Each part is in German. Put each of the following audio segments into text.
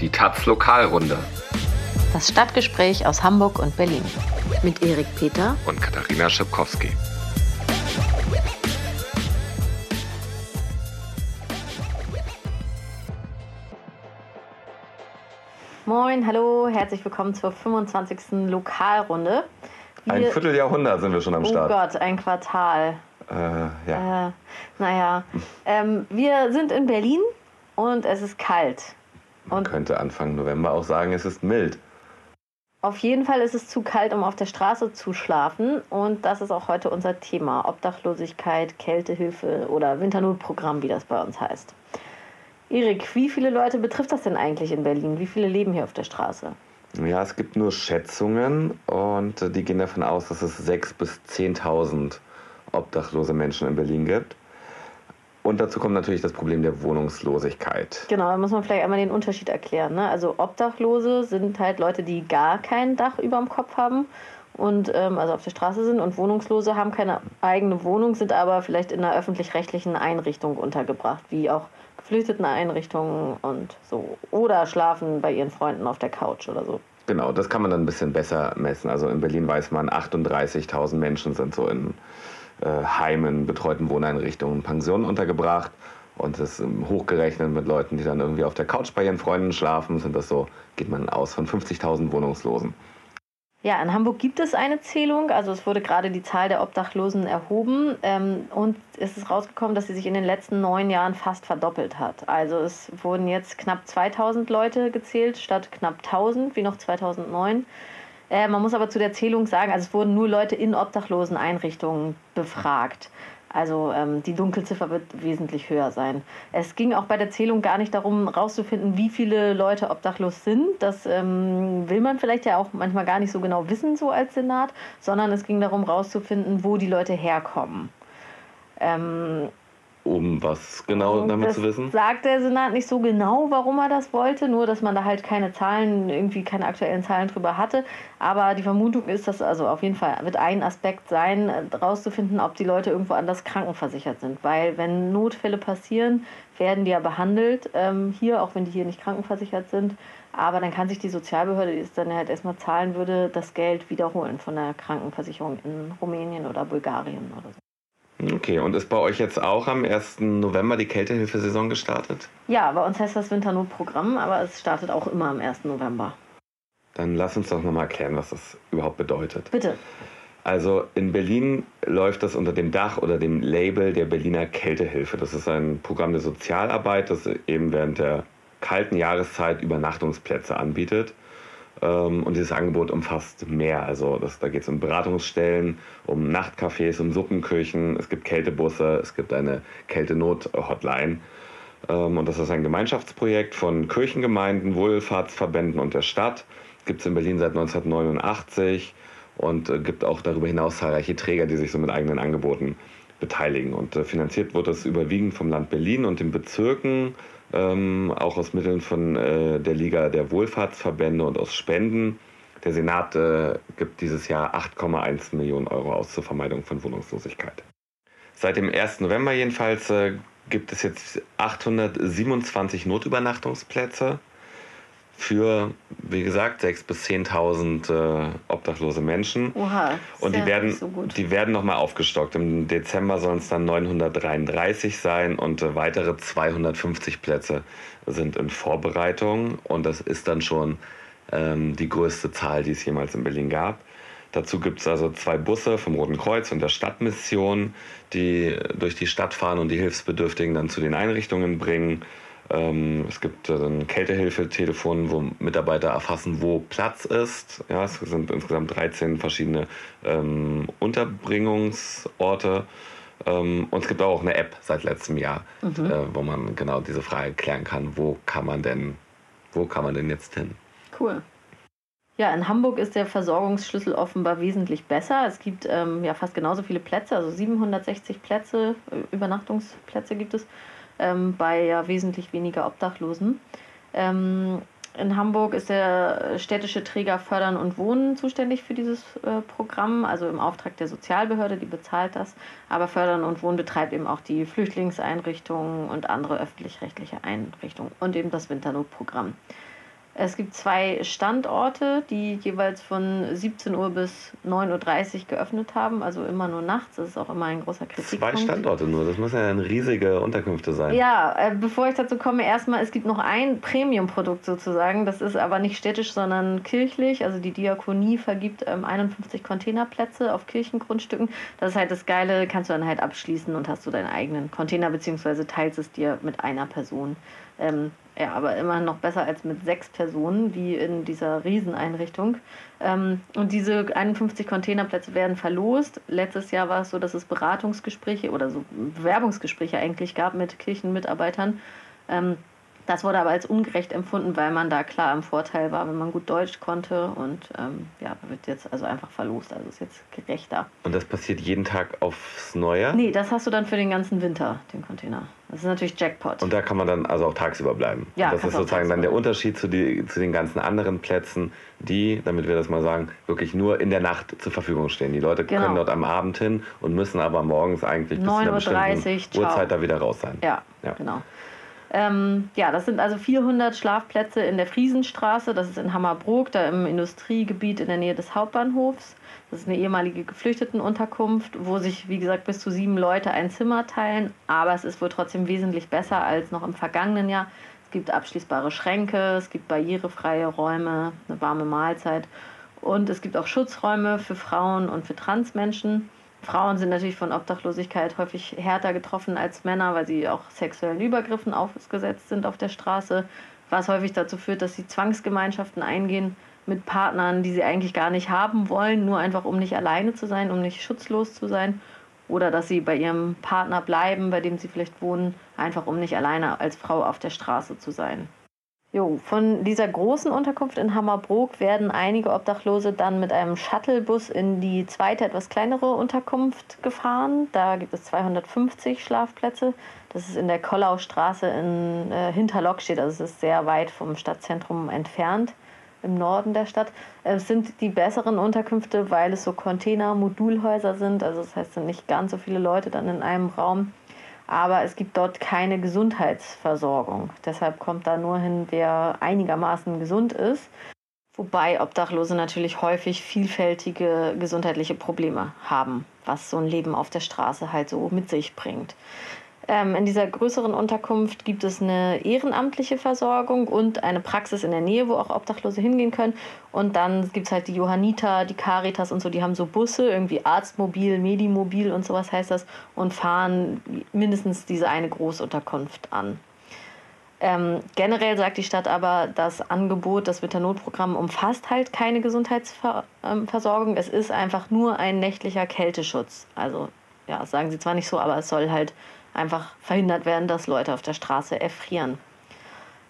Die Taz Lokalrunde. Das Stadtgespräch aus Hamburg und Berlin. Mit Erik Peter und Katharina Schipkowski. Moin, hallo, herzlich willkommen zur 25. Lokalrunde. Wir, ein Vierteljahrhundert sind wir schon am Start. Oh Gott, ein Quartal. Äh, ja. Äh, naja, ähm, wir sind in Berlin und es ist kalt. Man könnte Anfang November auch sagen, es ist mild. Auf jeden Fall ist es zu kalt, um auf der Straße zu schlafen. Und das ist auch heute unser Thema. Obdachlosigkeit, Kältehilfe oder Winternotprogramm, wie das bei uns heißt. Erik, wie viele Leute betrifft das denn eigentlich in Berlin? Wie viele leben hier auf der Straße? Ja, es gibt nur Schätzungen und die gehen davon aus, dass es 6.000 bis 10.000 obdachlose Menschen in Berlin gibt. Und dazu kommt natürlich das Problem der Wohnungslosigkeit. Genau, da muss man vielleicht einmal den Unterschied erklären. Ne? Also Obdachlose sind halt Leute, die gar kein Dach über dem Kopf haben und ähm, also auf der Straße sind und Wohnungslose haben keine eigene Wohnung, sind aber vielleicht in einer öffentlich-rechtlichen Einrichtung untergebracht, wie auch Geflüchteteneinrichtungen und so. Oder schlafen bei ihren Freunden auf der Couch oder so. Genau, das kann man dann ein bisschen besser messen. Also in Berlin weiß man, 38.000 Menschen sind so in Heimen, betreuten Wohneinrichtungen, Pensionen untergebracht. Und das hochgerechnet mit Leuten, die dann irgendwie auf der Couch bei ihren Freunden schlafen, sind das so, geht man aus von 50.000 Wohnungslosen. Ja, in Hamburg gibt es eine Zählung. Also es wurde gerade die Zahl der Obdachlosen erhoben ähm, und es ist rausgekommen, dass sie sich in den letzten neun Jahren fast verdoppelt hat. Also es wurden jetzt knapp 2000 Leute gezählt statt knapp 1000 wie noch 2009. Äh, man muss aber zu der Zählung sagen, also es wurden nur Leute in obdachlosen Einrichtungen befragt. Also ähm, die Dunkelziffer wird wesentlich höher sein. Es ging auch bei der Zählung gar nicht darum, herauszufinden, wie viele Leute obdachlos sind. Das ähm, will man vielleicht ja auch manchmal gar nicht so genau wissen, so als Senat, sondern es ging darum, herauszufinden, wo die Leute herkommen. Ähm, um was genau damit das zu wissen? Sagt der Senat nicht so genau, warum er das wollte, nur dass man da halt keine Zahlen, irgendwie keine aktuellen Zahlen drüber hatte. Aber die Vermutung ist, dass also auf jeden Fall wird ein Aspekt sein, herauszufinden, ob die Leute irgendwo anders krankenversichert sind. Weil wenn Notfälle passieren, werden die ja behandelt ähm, hier, auch wenn die hier nicht krankenversichert sind. Aber dann kann sich die Sozialbehörde, die es dann halt erstmal zahlen würde, das Geld wiederholen von der Krankenversicherung in Rumänien oder Bulgarien oder so. Okay, und ist bei euch jetzt auch am 1. November die Kältehilfesaison gestartet? Ja, bei uns heißt das Winternotprogramm, aber es startet auch immer am 1. November. Dann lass uns doch nochmal erklären, was das überhaupt bedeutet. Bitte. Also in Berlin läuft das unter dem Dach oder dem Label der Berliner Kältehilfe. Das ist ein Programm der Sozialarbeit, das eben während der kalten Jahreszeit Übernachtungsplätze anbietet. Ähm, und dieses Angebot umfasst mehr. Also das, da geht es um Beratungsstellen, um Nachtcafés, um Suppenküchen, es gibt Kältebusse, es gibt eine Kältenot-Hotline. Ähm, und das ist ein Gemeinschaftsprojekt von Kirchengemeinden, Wohlfahrtsverbänden und der Stadt. Gibt es in Berlin seit 1989 und äh, gibt auch darüber hinaus zahlreiche Träger, die sich so mit eigenen Angeboten beteiligen. Und äh, finanziert wird das überwiegend vom Land Berlin und den Bezirken ähm, auch aus Mitteln von äh, der Liga der Wohlfahrtsverbände und aus Spenden. Der Senat äh, gibt dieses Jahr 8,1 Millionen Euro aus zur Vermeidung von Wohnungslosigkeit. Seit dem 1. November jedenfalls äh, gibt es jetzt 827 Notübernachtungsplätze für, wie gesagt, 6.000 bis 10.000 äh, obdachlose Menschen. Oha, und die werden, so die werden nochmal aufgestockt. Im Dezember sollen es dann 933 sein und äh, weitere 250 Plätze sind in Vorbereitung. Und das ist dann schon ähm, die größte Zahl, die es jemals in Berlin gab. Dazu gibt es also zwei Busse vom Roten Kreuz und der Stadtmission, die durch die Stadt fahren und die Hilfsbedürftigen dann zu den Einrichtungen bringen. Ähm, es gibt ein Kältehilfetelefon, wo Mitarbeiter erfassen, wo Platz ist. Ja, es sind insgesamt 13 verschiedene ähm, Unterbringungsorte. Ähm, und es gibt auch eine App seit letztem Jahr, mhm. äh, wo man genau diese Frage klären kann, wo kann man denn, wo kann man denn jetzt hin? Cool. Ja, in Hamburg ist der Versorgungsschlüssel offenbar wesentlich besser. Es gibt ähm, ja fast genauso viele Plätze, also 760 Plätze, äh, Übernachtungsplätze gibt es ähm, bei ja wesentlich weniger Obdachlosen. Ähm, in Hamburg ist der städtische Träger Fördern und Wohnen zuständig für dieses äh, Programm, also im Auftrag der Sozialbehörde, die bezahlt das. Aber Fördern und Wohnen betreibt eben auch die Flüchtlingseinrichtungen und andere öffentlich-rechtliche Einrichtungen und eben das Winternotprogramm. Es gibt zwei Standorte, die jeweils von 17 Uhr bis 9.30 Uhr geöffnet haben, also immer nur nachts. Das ist auch immer ein großer Kritikpunkt. Zwei Standorte nur, das müssen ja riesige Unterkünfte sein. Ja, äh, bevor ich dazu komme, erstmal, es gibt noch ein Premium-Produkt sozusagen. Das ist aber nicht städtisch, sondern kirchlich. Also die Diakonie vergibt ähm, 51 Containerplätze auf Kirchengrundstücken. Das ist halt das Geile, kannst du dann halt abschließen und hast du deinen eigenen Container, beziehungsweise teilst es dir mit einer Person. Ähm, ja, aber immer noch besser als mit sechs Personen, wie in dieser Rieseneinrichtung. Ähm, und diese 51 Containerplätze werden verlost. Letztes Jahr war es so, dass es Beratungsgespräche oder so Bewerbungsgespräche eigentlich gab mit Kirchenmitarbeitern. Ähm, das wurde aber als ungerecht empfunden, weil man da klar im Vorteil war, wenn man gut Deutsch konnte. Und ähm, ja, wird jetzt also einfach verlost. Also ist jetzt gerechter. Und das passiert jeden Tag aufs Neue? Nee, das hast du dann für den ganzen Winter, den Container. Das ist natürlich Jackpot. Und da kann man dann also auch tagsüber bleiben. Ja, das ist sozusagen dann der Unterschied zu, die, zu den ganzen anderen Plätzen, die, damit wir das mal sagen, wirklich nur in der Nacht zur Verfügung stehen. Die Leute Genau. können dort am Abend hin und müssen aber morgens eigentlich bis zu einer 9.30 Uhr, ciao. bestimmten Uhrzeit da wieder raus sein. Ja, Ja. genau. Ähm, ja, das sind also 400 Schlafplätze in der Friesenstraße. Das ist in Hammerbrook, da im Industriegebiet in der Nähe des Hauptbahnhofs. Das ist eine ehemalige Geflüchtetenunterkunft, wo sich, wie gesagt, bis zu sieben Leute ein Zimmer teilen. Aber es ist wohl trotzdem wesentlich besser als noch im vergangenen Jahr. Es gibt abschließbare Schränke, es gibt barrierefreie Räume, eine warme Mahlzeit und es gibt auch Schutzräume für Frauen und für Transmenschen. Frauen sind natürlich von Obdachlosigkeit häufig härter getroffen als Männer, weil sie auch sexuellen Übergriffen ausgesetzt sind auf der Straße, was häufig dazu führt, dass sie Zwangsgemeinschaften eingehen mit Partnern, die sie eigentlich gar nicht haben wollen, nur einfach um nicht alleine zu sein, um nicht schutzlos zu sein. Oder dass sie bei ihrem Partner bleiben, bei dem sie vielleicht wohnen, einfach um nicht alleine als Frau auf der Straße zu sein. Jo, von dieser großen Unterkunft in Hammerbrook werden einige Obdachlose dann mit einem Shuttlebus in die zweite, etwas kleinere Unterkunft gefahren. Da gibt es 250 Schlafplätze. Das ist in der Kollaustraße in äh, Hinterlockstedt, also es ist sehr weit vom Stadtzentrum entfernt im Norden der Stadt. Es sind die besseren Unterkünfte, weil es so Container-Modulhäuser sind. Also das heißt, sind nicht ganz so viele Leute dann in einem Raum. Aber es gibt dort keine Gesundheitsversorgung. Deshalb kommt da nur hin, wer einigermaßen gesund ist. Wobei Obdachlose natürlich häufig vielfältige gesundheitliche Probleme haben, was so ein Leben auf der Straße halt so mit sich bringt. Ähm, in dieser größeren Unterkunft gibt es eine ehrenamtliche Versorgung und eine Praxis in der Nähe, wo auch Obdachlose hingehen können. Und dann gibt es halt die Johanniter, die Caritas und so, die haben so Busse, irgendwie Arztmobil, Medimobil und sowas heißt das, und fahren mindestens diese eine Großunterkunft an. Ähm, generell sagt die Stadt aber, das Angebot, das Winternotprogramm umfasst halt keine Gesundheitsversorgung. Es ist einfach nur ein nächtlicher Kälteschutz. Also, ja, sagen sie zwar nicht so, aber es soll halt einfach verhindert werden, dass Leute auf der Straße erfrieren.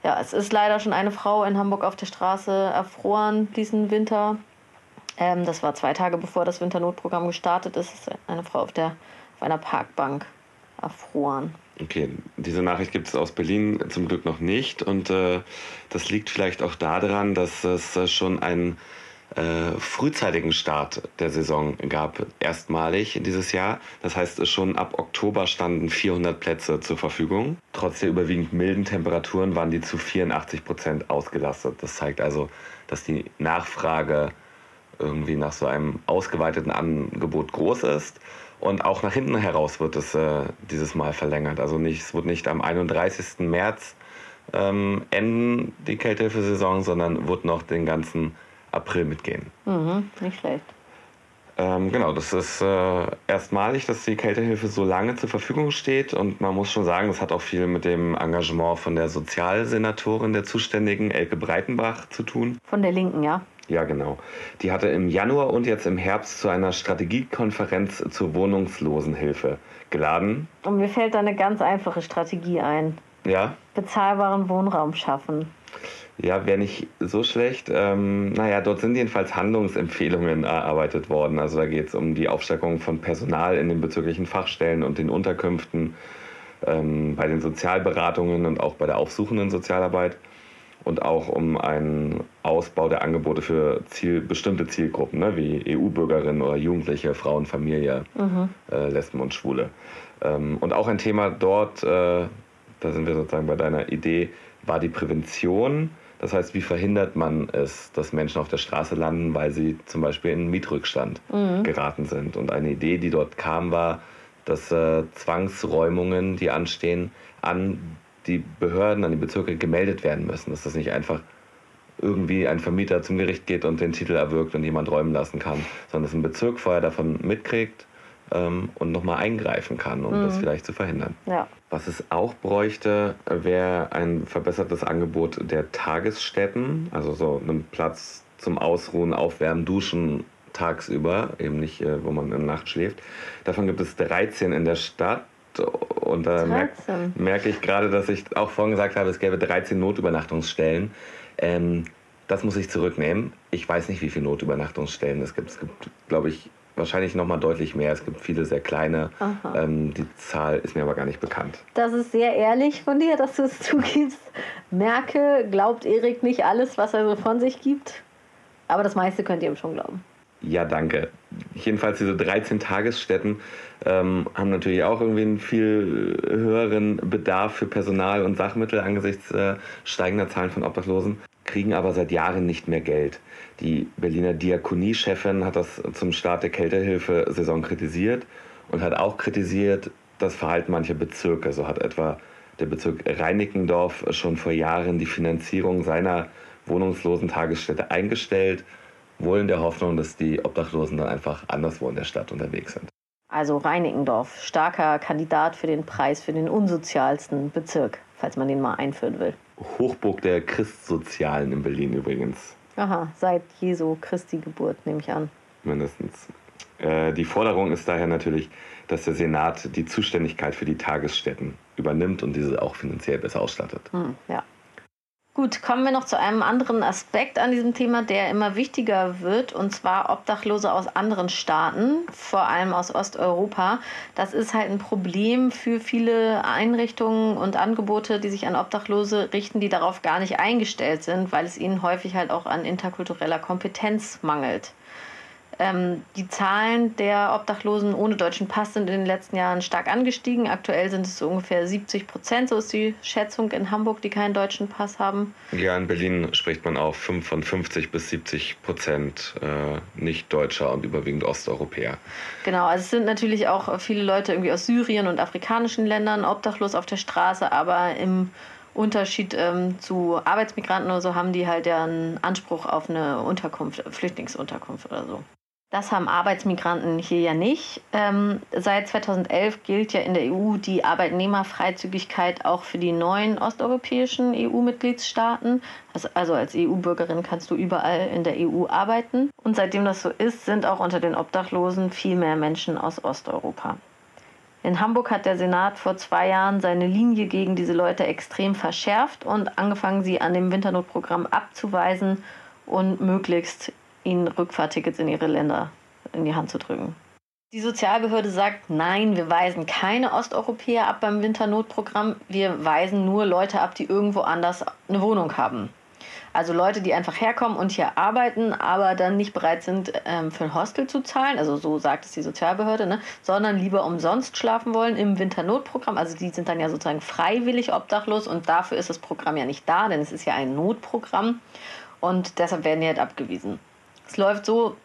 Ja, es ist leider schon eine Frau in Hamburg auf der Straße erfroren diesen Winter. Ähm, das war zwei Tage bevor das Winternotprogramm gestartet ist. Es ist eine Frau auf, der, auf einer Parkbank erfroren. Okay, diese Nachricht gibt es aus Berlin zum Glück noch nicht und äh, das liegt vielleicht auch daran, dass es schon einen äh, frühzeitigen Start der Saison gab, erstmalig dieses Jahr. Das heißt, schon ab Oktober standen 400 Plätze zur Verfügung. Trotz der überwiegend milden Temperaturen waren die zu 84 Prozent ausgelastet. Das zeigt also, dass die Nachfrage irgendwie nach so einem ausgeweiteten Angebot groß ist. Und auch nach hinten heraus wird es äh, dieses Mal verlängert. Also nicht, es wird nicht am 31. März ähm, enden, die Kältehilfesaison, sondern wird noch den ganzen April mitgehen. Mhm, nicht schlecht. Ähm, genau, das ist äh, erstmalig, dass die Kältehilfe so lange zur Verfügung steht. Und man muss schon sagen, das hat auch viel mit dem Engagement von der Sozialsenatorin der Zuständigen, Elke Breitenbach, zu tun. Von der Linken, ja. Ja, genau. Die hatte im Januar und jetzt im Herbst zu einer Strategiekonferenz zur Wohnungslosenhilfe geladen. Und mir fällt da eine ganz einfache Strategie ein. Ja, Bezahlbaren Wohnraum schaffen. Ja, wäre nicht so schlecht. Ähm, naja, dort sind jedenfalls Handlungsempfehlungen erarbeitet worden. Also da geht es um die Aufstockung von Personal in den bezirklichen Fachstellen und den Unterkünften, ähm, bei den Sozialberatungen und auch bei der aufsuchenden Sozialarbeit. Und auch um einen Ausbau der Angebote für Ziel, bestimmte Zielgruppen, ne, wie EU-Bürgerinnen oder Jugendliche, Frauen, Familie, äh, Lesben und Schwule. Ähm, und auch ein Thema dort, äh, da sind wir sozusagen bei deiner Idee, war die Prävention. Das heißt, wie verhindert man es, dass Menschen auf der Straße landen, weil sie zum Beispiel in Mietrückstand mhm. geraten sind? Und eine Idee, die dort kam, war, dass äh, Zwangsräumungen, die anstehen, an die Behörden, an die Bezirke gemeldet werden müssen. Dass das nicht einfach irgendwie ein Vermieter zum Gericht geht und den Titel erwirkt und jemand räumen lassen kann, sondern dass ein Bezirk vorher davon mitkriegt ähm, und nochmal eingreifen kann, um mhm. das vielleicht zu verhindern. Ja. Was es auch bräuchte, wäre ein verbessertes Angebot der Tagesstätten, also so einen Platz zum Ausruhen, Aufwärmen, Duschen tagsüber, eben nicht, äh, wo man in der Nacht schläft. Davon gibt es 13 in der Stadt. Und da merke merk ich gerade, dass ich auch vorhin gesagt habe, es gäbe 13 Notübernachtungsstellen. Ähm, das muss ich zurücknehmen. Ich weiß nicht, wie viele Notübernachtungsstellen es gibt. Es gibt, glaube ich, wahrscheinlich noch mal deutlich mehr. Es gibt viele sehr kleine. Ähm, die Zahl ist mir aber gar nicht bekannt. Das ist sehr ehrlich von dir, dass du es zugibst. Merke, glaubt Erik nicht alles, was er so von sich gibt. Aber das meiste könnt ihr ihm schon glauben. Ja, danke. Jedenfalls diese 13 Tagesstätten ähm, haben natürlich auch irgendwie einen viel höheren Bedarf für Personal und Sachmittel angesichts äh, steigender Zahlen von Obdachlosen, kriegen aber seit Jahren nicht mehr Geld. Die Berliner Diakonie-Chefin hat das zum Start der Kältehilfe-Saison kritisiert und hat auch kritisiert das Verhalten mancher Bezirke. So hat etwa der Bezirk Reinickendorf schon vor Jahren die Finanzierung seiner wohnungslosen Tagesstätte eingestellt, wohl in der Hoffnung, dass die Obdachlosen dann einfach anderswo in der Stadt unterwegs sind. Also Reinickendorf, starker Kandidat für den Preis für den unsozialsten Bezirk, falls man den mal einführen will. Hochburg der Christsozialen in Berlin übrigens. Aha, seit Jesu Christi Geburt, nehme ich an. Mindestens. Äh, die Forderung ist daher natürlich, dass der Senat die Zuständigkeit für die Tagesstätten übernimmt und diese auch finanziell besser ausstattet. Hm, ja. Gut, kommen wir noch zu einem anderen Aspekt an diesem Thema, der immer wichtiger wird, und zwar Obdachlose aus anderen Staaten, vor allem aus Osteuropa. Das ist halt ein Problem für viele Einrichtungen und Angebote, die sich an Obdachlose richten, die darauf gar nicht eingestellt sind, weil es ihnen häufig halt auch an interkultureller Kompetenz mangelt. Ähm, die Zahlen der Obdachlosen ohne deutschen Pass sind in den letzten Jahren stark angestiegen. Aktuell sind es so ungefähr 70 Prozent, so ist die Schätzung in Hamburg, die keinen deutschen Pass haben. Ja, in Berlin spricht man auch von 50 bis 70 Prozent äh, Nicht-Deutscher und überwiegend Osteuropäer. Genau, also es sind natürlich auch viele Leute irgendwie aus Syrien und afrikanischen Ländern obdachlos auf der Straße, aber im Unterschied ähm, zu Arbeitsmigranten oder so haben die halt ja einen Anspruch auf eine Unterkunft, Flüchtlingsunterkunft oder so. Das haben Arbeitsmigranten hier ja nicht. Ähm, seit 2011 gilt ja in der EU die Arbeitnehmerfreizügigkeit auch für die neuen osteuropäischen EU-Mitgliedstaaten. Also, also als EU-Bürgerin kannst du überall in der EU arbeiten. Und seitdem das so ist, sind auch unter den Obdachlosen viel mehr Menschen aus Osteuropa. In Hamburg hat der Senat vor zwei Jahren seine Linie gegen diese Leute extrem verschärft und angefangen, sie an dem Winternotprogramm abzuweisen und möglichst ihnen Rückfahrtickets in ihre Länder in die Hand zu drücken. Die Sozialbehörde sagt, nein, wir weisen keine Osteuropäer ab beim Winternotprogramm. Wir weisen nur Leute ab, die irgendwo anders eine Wohnung haben. Also Leute, die einfach herkommen und hier arbeiten, aber dann nicht bereit sind, ähm, für ein Hostel zu zahlen, also so sagt es die Sozialbehörde, ne? sondern lieber umsonst schlafen wollen im Winternotprogramm. Also die sind dann ja sozusagen freiwillig obdachlos und dafür ist das Programm ja nicht da, denn es ist ja ein Notprogramm und deshalb werden die halt abgewiesen. Es läuft so,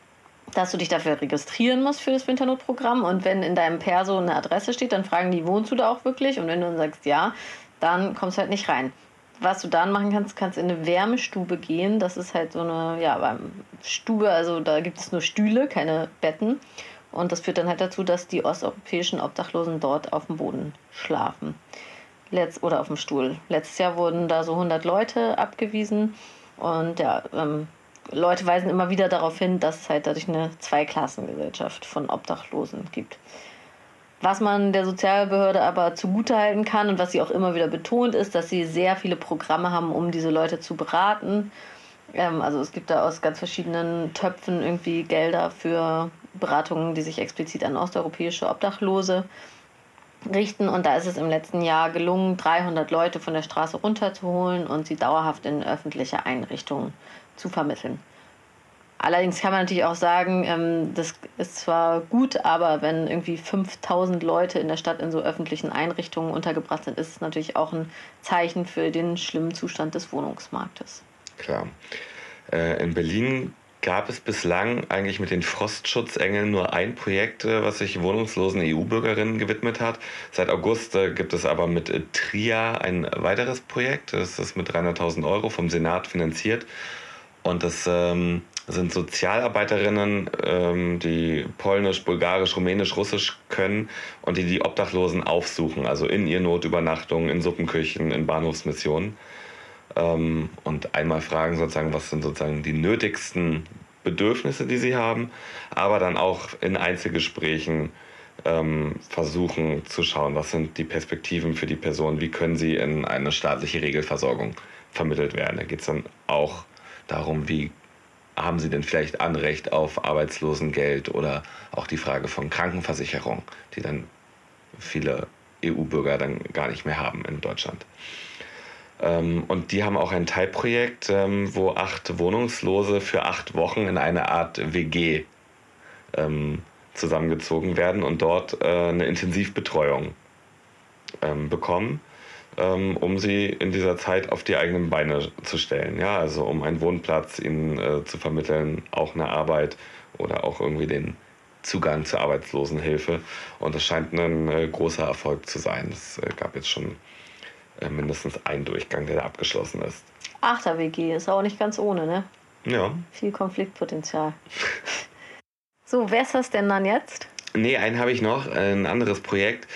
dass du dich dafür registrieren musst für das Winternotprogramm und wenn in deinem Perso eine Adresse steht, dann fragen die, wohnst du da auch wirklich? Und wenn du dann sagst ja, dann kommst du halt nicht rein. Was du dann machen kannst, kannst in eine Wärmestube gehen. Das ist halt so eine, ja, Stube, also da gibt es nur Stühle, keine Betten. Und das führt dann halt dazu, dass die osteuropäischen Obdachlosen dort auf dem Boden schlafen. Letz oder auf dem Stuhl. Letztes Jahr wurden da so 100 Leute abgewiesen. Und ja, ähm, Leute weisen immer wieder darauf hin, dass es halt dadurch eine Zweiklassengesellschaft von Obdachlosen gibt. Was man der Sozialbehörde aber zugutehalten kann und was sie auch immer wieder betont, ist, dass sie sehr viele Programme haben, um diese Leute zu beraten. Ähm, also es gibt da aus ganz verschiedenen Töpfen irgendwie Gelder für Beratungen, die sich explizit an osteuropäische Obdachlose richten. Und da ist es im letzten Jahr gelungen, 300 Leute von der Straße runterzuholen und sie dauerhaft in öffentliche Einrichtungen zu vermitteln. Allerdings kann man natürlich auch sagen, ähm, das ist zwar gut, aber wenn irgendwie 5000 Leute in der Stadt in so öffentlichen Einrichtungen untergebracht sind, ist es natürlich auch ein Zeichen für den schlimmen Zustand des Wohnungsmarktes. Klar. Äh, in Berlin gab es bislang eigentlich mit den Frostschutzengeln nur ein Projekt, äh, was sich wohnungslosen EU-Bürgerinnen gewidmet hat. Seit August äh, gibt es aber mit TRIA ein weiteres Projekt. Das ist mit 300.000 Euro vom Senat finanziert. Und das ähm, sind Sozialarbeiterinnen, ähm, die Polnisch, Bulgarisch, Rumänisch, Russisch können und die die Obdachlosen aufsuchen, also in ihr Notübernachtungen, in Suppenküchen, in Bahnhofsmissionen. Ähm, und einmal fragen sozusagen, was sind sozusagen die nötigsten Bedürfnisse, die sie haben, aber dann auch in Einzelgesprächen ähm, versuchen zu schauen, was sind die Perspektiven für die Person, wie können sie in eine staatliche Regelversorgung vermittelt werden. Da geht es dann auch darum, wie haben sie denn vielleicht Anrecht auf Arbeitslosengeld oder auch die Frage von Krankenversicherung, die dann viele EU-Bürger dann gar nicht mehr haben in Deutschland. Ähm, und die haben auch ein Teilprojekt, ähm, wo acht Wohnungslose für acht Wochen in eine Art WG ähm, zusammengezogen werden und dort äh, eine Intensivbetreuung bekommen ähm, um sie in dieser Zeit auf die eigenen Beine zu stellen. Ja, also um einen Wohnplatz ihnen äh, zu vermitteln, auch eine Arbeit oder auch irgendwie den Zugang zur Arbeitslosenhilfe. Und das scheint ein äh, großer Erfolg zu sein. Es äh, gab jetzt schon äh, mindestens einen Durchgang, der da abgeschlossen ist. Achter WG ist auch nicht ganz ohne, ne? Ja. Viel Konfliktpotenzial. so, wer ist das denn dann jetzt? Nee, einen habe ich noch, ein anderes Projekt,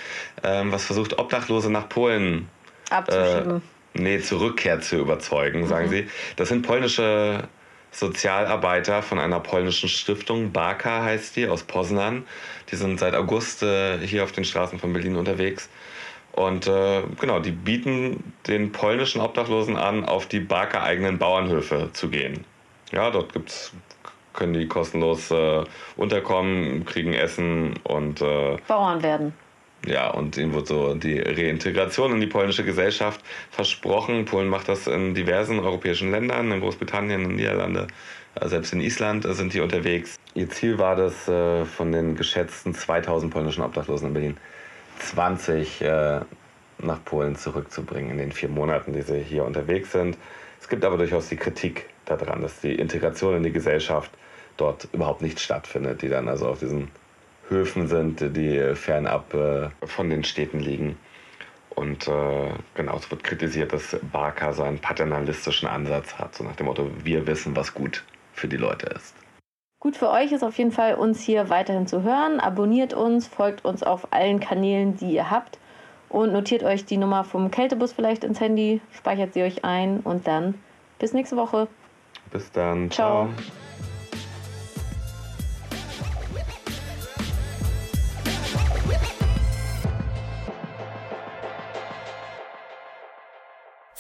ähm, was versucht, Obdachlose nach Polen abzuschieben. Äh, nee, zur Rückkehr zu überzeugen, sagen mhm. sie. Das sind polnische Sozialarbeiter von einer polnischen Stiftung, Barka heißt die, aus Poznan. Die sind seit August äh, hier auf den Straßen von Berlin unterwegs. Und äh, genau, die bieten den polnischen Obdachlosen an, auf die Barker eigenen Bauernhöfe zu gehen. Ja, dort gibt's, können die kostenlos äh, unterkommen, kriegen Essen und äh, Bauern werden. Ja, und ihnen wird so die Reintegration in die polnische Gesellschaft versprochen. Polen macht das in diversen europäischen Ländern, in Großbritannien, in den Niederlanden, äh, selbst in Island sind die unterwegs. Ihr Ziel war das, äh, von den geschätzten 2000 polnischen Obdachlosen in Berlin 20 äh, nach Polen zurückzubringen in den vier Monaten, die sie hier unterwegs sind. Es gibt aber durchaus die Kritik daran, dass die Integration in die Gesellschaft dort überhaupt nicht stattfindet, die dann also auf diesen Höfen sind, die fernab äh, von den Städten liegen. Und äh, genau, es wird kritisiert, dass Barker so einen paternalistischen Ansatz hat, so nach dem Motto, wir wissen, was gut für die Leute ist. Gut für euch ist auf jeden Fall, uns hier weiterhin zu hören. Abonniert uns, folgt uns auf allen Kanälen, die ihr habt und notiert euch die Nummer vom Kältebus vielleicht ins Handy, speichert sie euch ein und dann bis nächste Woche. Bis dann. Ciao. Ciao.